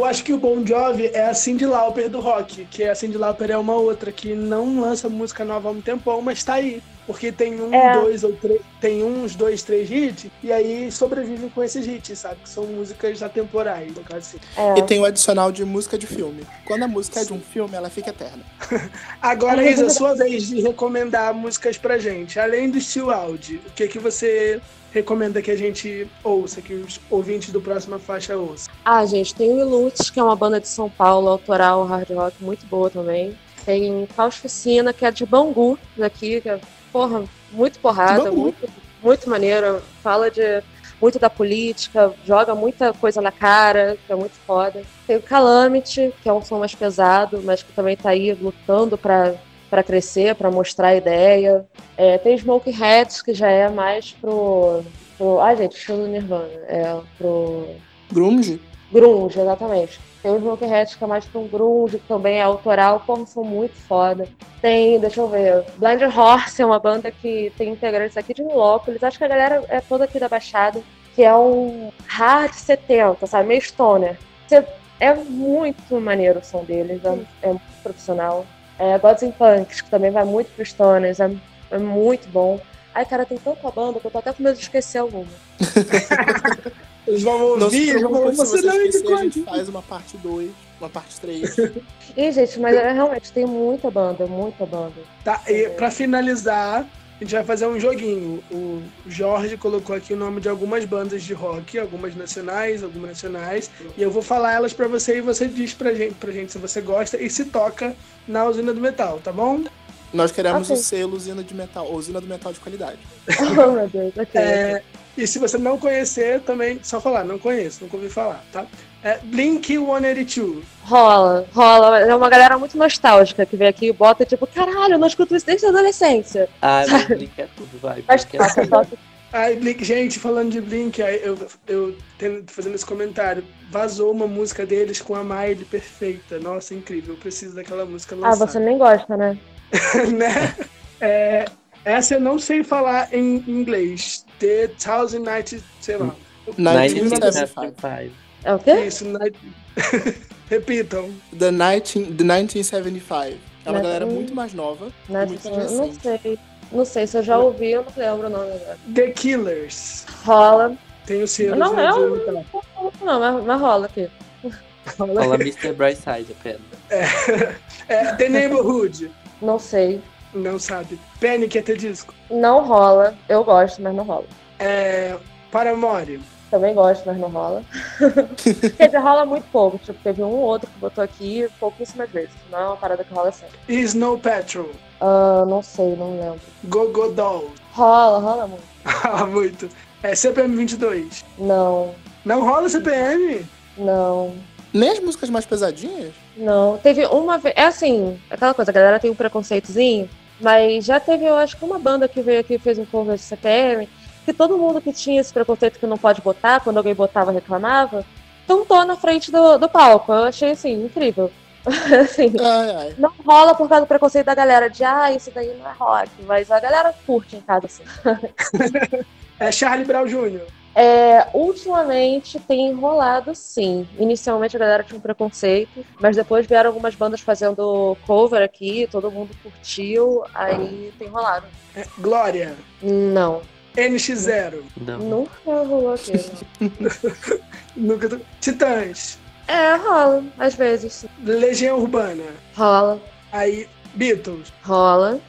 acho que o Bon Jovi é a Cyndi Lauper do rock, que a Cyndi Lauper é uma outra que não lança música nova há um tempão, mas tá aí. Porque tem um, É. dois ou três, tem uns, dois, três hits, e aí sobrevivem com esses hits, sabe? Que são músicas atemporais, no caso assim. É. E tem o adicional de música de filme. Quando a música é de um filme, ela fica eterna. [LAUGHS] Agora, Isa, sua vez de recomendar músicas pra gente. Além do Steel Audi, o que, que você recomenda que a gente ouça, que os ouvintes do Próxima Faixa ouçam? Ah, gente, tem o Ilutes, que é uma banda de São Paulo, autoral, hard rock, muito boa também. Tem Fausticina, que é de Bangu, daqui, que é, porra, muito porrada, Bangu. muito, muito maneiro. Fala de muito da política, joga muita coisa na cara, que é muito foda. Tem o Calamity, que é um som mais pesado, mas que também tá aí lutando pra, pra crescer, pra mostrar a ideia. É, tem Smoke Hats, que já é mais pro. pro ah, gente, estilo Nirvana. É pro. Grunge? Grunge, exatamente. Tem o Smoke Hats, que é mais um grunge, que também é autoral, porra, são muito foda. Tem, deixa eu ver, Blind Horse é uma banda que tem integrantes aqui de Nilópolis, acho que a galera é toda aqui da Baixada, que é um hard 70, sabe, meio stoner. É muito maneiro o som deles, é, é muito profissional. É, Gods and Punks, que também vai muito pro stoners, é, é muito bom. Ai, cara, tem tanta banda que eu tô até com medo de esquecer alguma. [LAUGHS] Eles vão ouvir, eles vão falar, se você não esquecer, a gente faz uma parte 2, uma parte 3. Ih, gente, mas é, realmente tem muita banda, muita banda. Tá, e pra finalizar, a gente vai fazer um joguinho. O Jorge colocou aqui o nome de algumas bandas de rock, algumas nacionais, algumas nacionais, e eu vou falar elas pra você e você diz pra gente, pra gente se você gosta e se toca na usina do metal, tá bom? Nós queremos Ok. o selo usina de metal, ou usina do metal de qualidade. [LAUGHS] Oh, meu Deus, ok. É, e se você não conhecer, também, só falar, não conheço, nunca ouvi falar, tá? É Blink 182. Rola, rola. É uma galera muito nostálgica que vem aqui e bota tipo, caralho, eu não escuto isso desde a adolescência. Ah, mas Blink é tudo, vai. Mas Blink é tudo. Aí, Blink, gente, falando de Blink, eu, eu tendo- fazendo esse comentário, vazou uma música deles com a Miley perfeita. Nossa, incrível, eu preciso daquela música Ah, lançada. você nem gosta, né? [LAUGHS] né? É, essa eu não sei falar em inglês. The Thousand Nights, sei lá. 1975. 1975. É o quê? Isso, night... [LAUGHS] Repitam. The, 19, the 1975. É uma galera muito mais nova Não, muito mais não sei. Não sei, se eu já ouvi, eu não lembro o nome agora. The Killers. Rola. Tem o selo. Não, eu de- não, não, mas, mas rola aqui. [LAUGHS] Fala Mr. Brightside apenas. É, The Neighborhood. Não sei. Não sabe. Panic! até disco. Não rola. Eu gosto, mas não rola. É, Paramore. Também gosto, mas não rola. [LAUGHS] Quer dizer, rola muito pouco. Tipo, teve um ou outro que botou aqui pouquíssimas vezes. Não é uma parada que rola sempre. E Snow Patrol. Ah, não sei, não lembro. Go Go Doll. Rola, rola muito. [LAUGHS] Ah, muito. É CPM 22. Não, Não rola CPM? não. Nem as músicas mais pesadinhas? Não, teve uma vez. É assim, aquela coisa, a galera tem um preconceitozinho, mas já teve, eu acho que uma banda que veio aqui e fez um cover de CPM, que todo mundo que tinha esse preconceito que não pode botar, quando alguém botava, reclamava, tuntou na frente do, do palco. Eu achei assim, incrível. [LAUGHS] assim, Ai, ai. não rola por causa do preconceito da galera de ah, isso daí não é rock, mas a galera curte em casa assim. [LAUGHS] É Charlie Brown Jr. É, ultimamente tem rolado sim. Inicialmente a galera tinha um preconceito, mas depois vieram algumas bandas fazendo cover aqui, todo mundo curtiu, aí tem rolado. É Glória. Não, NX0. Não. nunca rolou aqui. não. [LAUGHS] Nunca tô- Titãs. É, rola, às vezes. Legião Urbana. Rola, Aí Beatles. rola.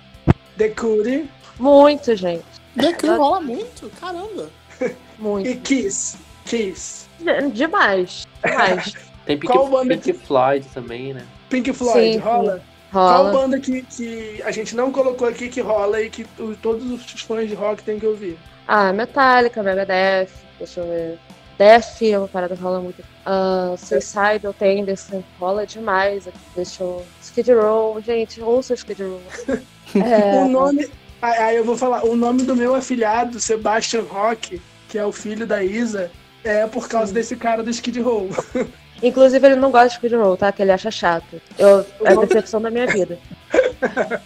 The Cure. Muito, gente. The Cure rola muito, caramba. [LAUGHS] Muito. E Kiss. Kiss. De- Demais. Demais. Tem Pink, Pink Floyd também, né? Pink Floyd. Sim, rola? Qual Rola. banda que, que a gente não colocou aqui que rola e que todos os fãs de rock têm que ouvir? Ah, Metallica, Megadeth, deixa eu ver. Death é uma parada que rola muito. Uh, Suicidal Tendency rola demais. Deixa eu. Skid Row, gente, ouça Skid Row. [LAUGHS] É, O nome. Aí eu vou falar, o nome do meu afilhado, Sebastian Rock, que é o filho da Isa, é por causa desse cara do Skid Row. [LAUGHS] Inclusive, ele não gosta de Skid Row, tá? Que ele acha chato. Eu, é a decepção da minha vida. [LAUGHS]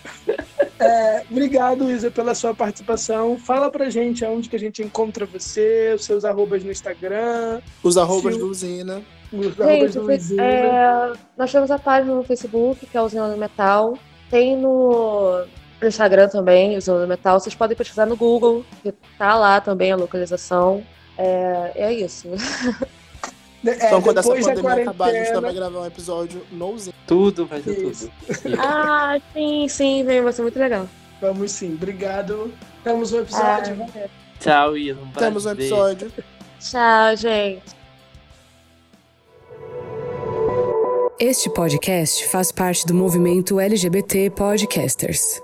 É, obrigado, Isa, pela sua participação. Fala pra gente aonde que a gente encontra você, os seus arrobas no Instagram, Os arrobas do Usina. os arrobas Gente, do Luizinho. é, nós temos a página no Facebook, que é Usina do Metal. Tem no, no Instagram também, Usina do Metal. Vocês podem pesquisar no Google, que tá lá também a localização. É, é isso. [LAUGHS] É, então, quando essa pandemia acabar, a gente vai gravar um episódio no Usina. Tudo vai ser Isso. tudo. [LAUGHS] ah, sim, sim, vem, vai ser muito legal. Vamos sim, obrigado. Temos um Ah, episódio. valeu. Tchau. Um Temos um episódio. Tchau, gente. Este podcast faz parte do movimento LGBT Podcasters.